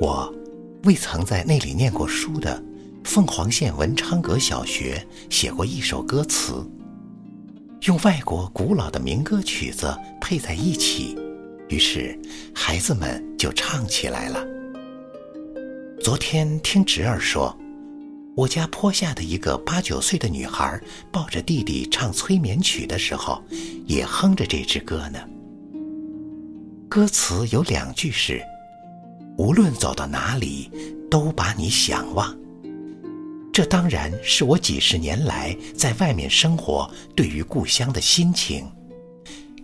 我未曾在那里念过书的凤凰县文昌阁小学写过一首歌词，用外国古老的民歌曲子配在一起，于是孩子们就唱起来了。昨天听侄儿说，我家坡下的一个八九岁的女孩抱着弟弟唱催眠曲的时候，也哼着这支歌呢。歌词有两句是：“无论走到哪里，都把你想望。”这当然是我几十年来在外面生活对于故乡的心情，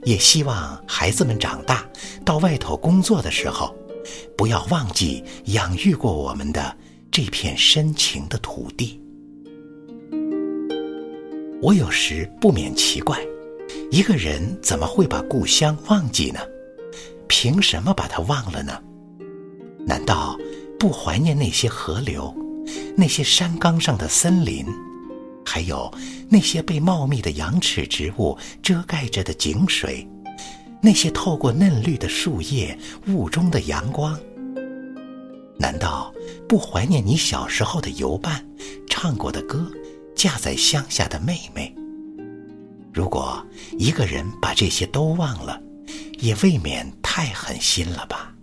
也希望孩子们长大到外头工作的时候。不要忘记养育过我们的这片深情的土地。我有时不免奇怪，一个人怎么会把故乡忘记呢？凭什么把它忘了呢？难道不怀念那些河流，那些山岗上的森林，还有那些被茂密的羊齿植物遮盖着的井水？那些透过嫩绿的树叶、雾中的阳光，难道不怀念你小时候的游伴、唱过的歌、嫁在乡下的妹妹？如果一个人把这些都忘了，也未免太狠心了吧？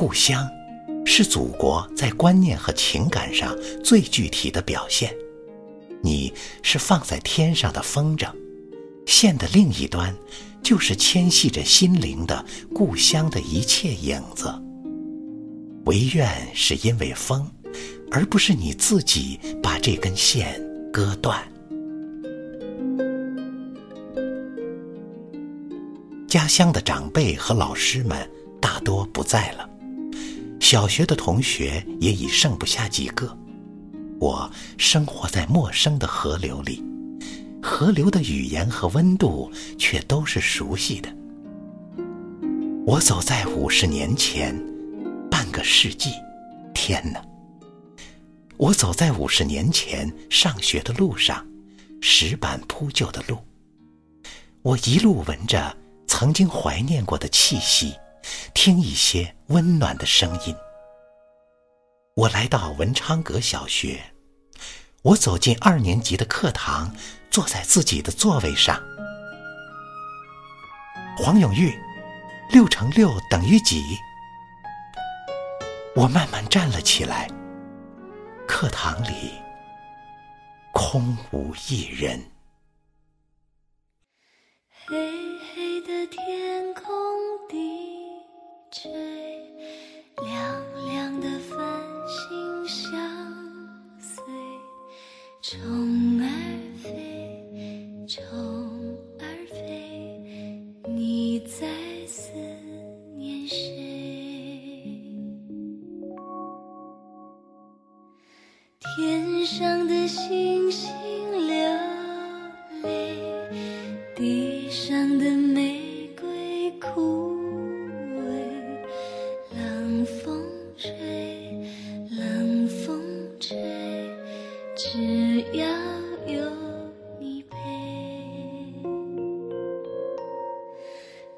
故乡，是祖国在观念和情感上最具体的表现。你是放在天上的风筝。线的另一端，就是牵系着心灵的故乡的一切影子。唯愿是因为风，而不是你自己把这根线割断。家乡的长辈和老师们大多不在了，小学的同学也已剩不下几个。我生活在陌生的河流里。河流的语言和温度却都是熟悉的。我走在五十年前，半个世纪，天哪！我走在五十年前上学的路上，石板铺就的路。我一路闻着曾经怀念过的气息，听一些温暖的声音。我来到文昌阁小学。我走进二年级的课堂，坐在自己的座位上。黄永玉，六乘六等于几？我慢慢站了起来。课堂里空无一人。虫儿飞，虫儿飞，你在思念谁？天上的星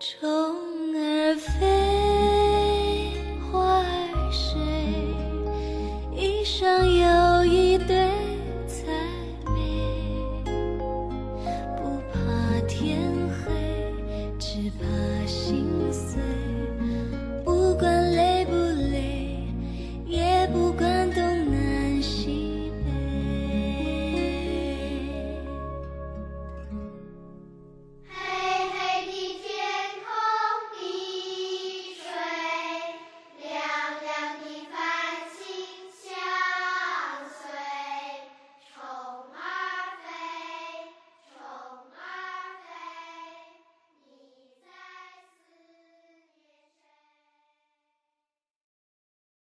虫儿飞花儿睡一双又一对才美。不怕天黑只怕心碎。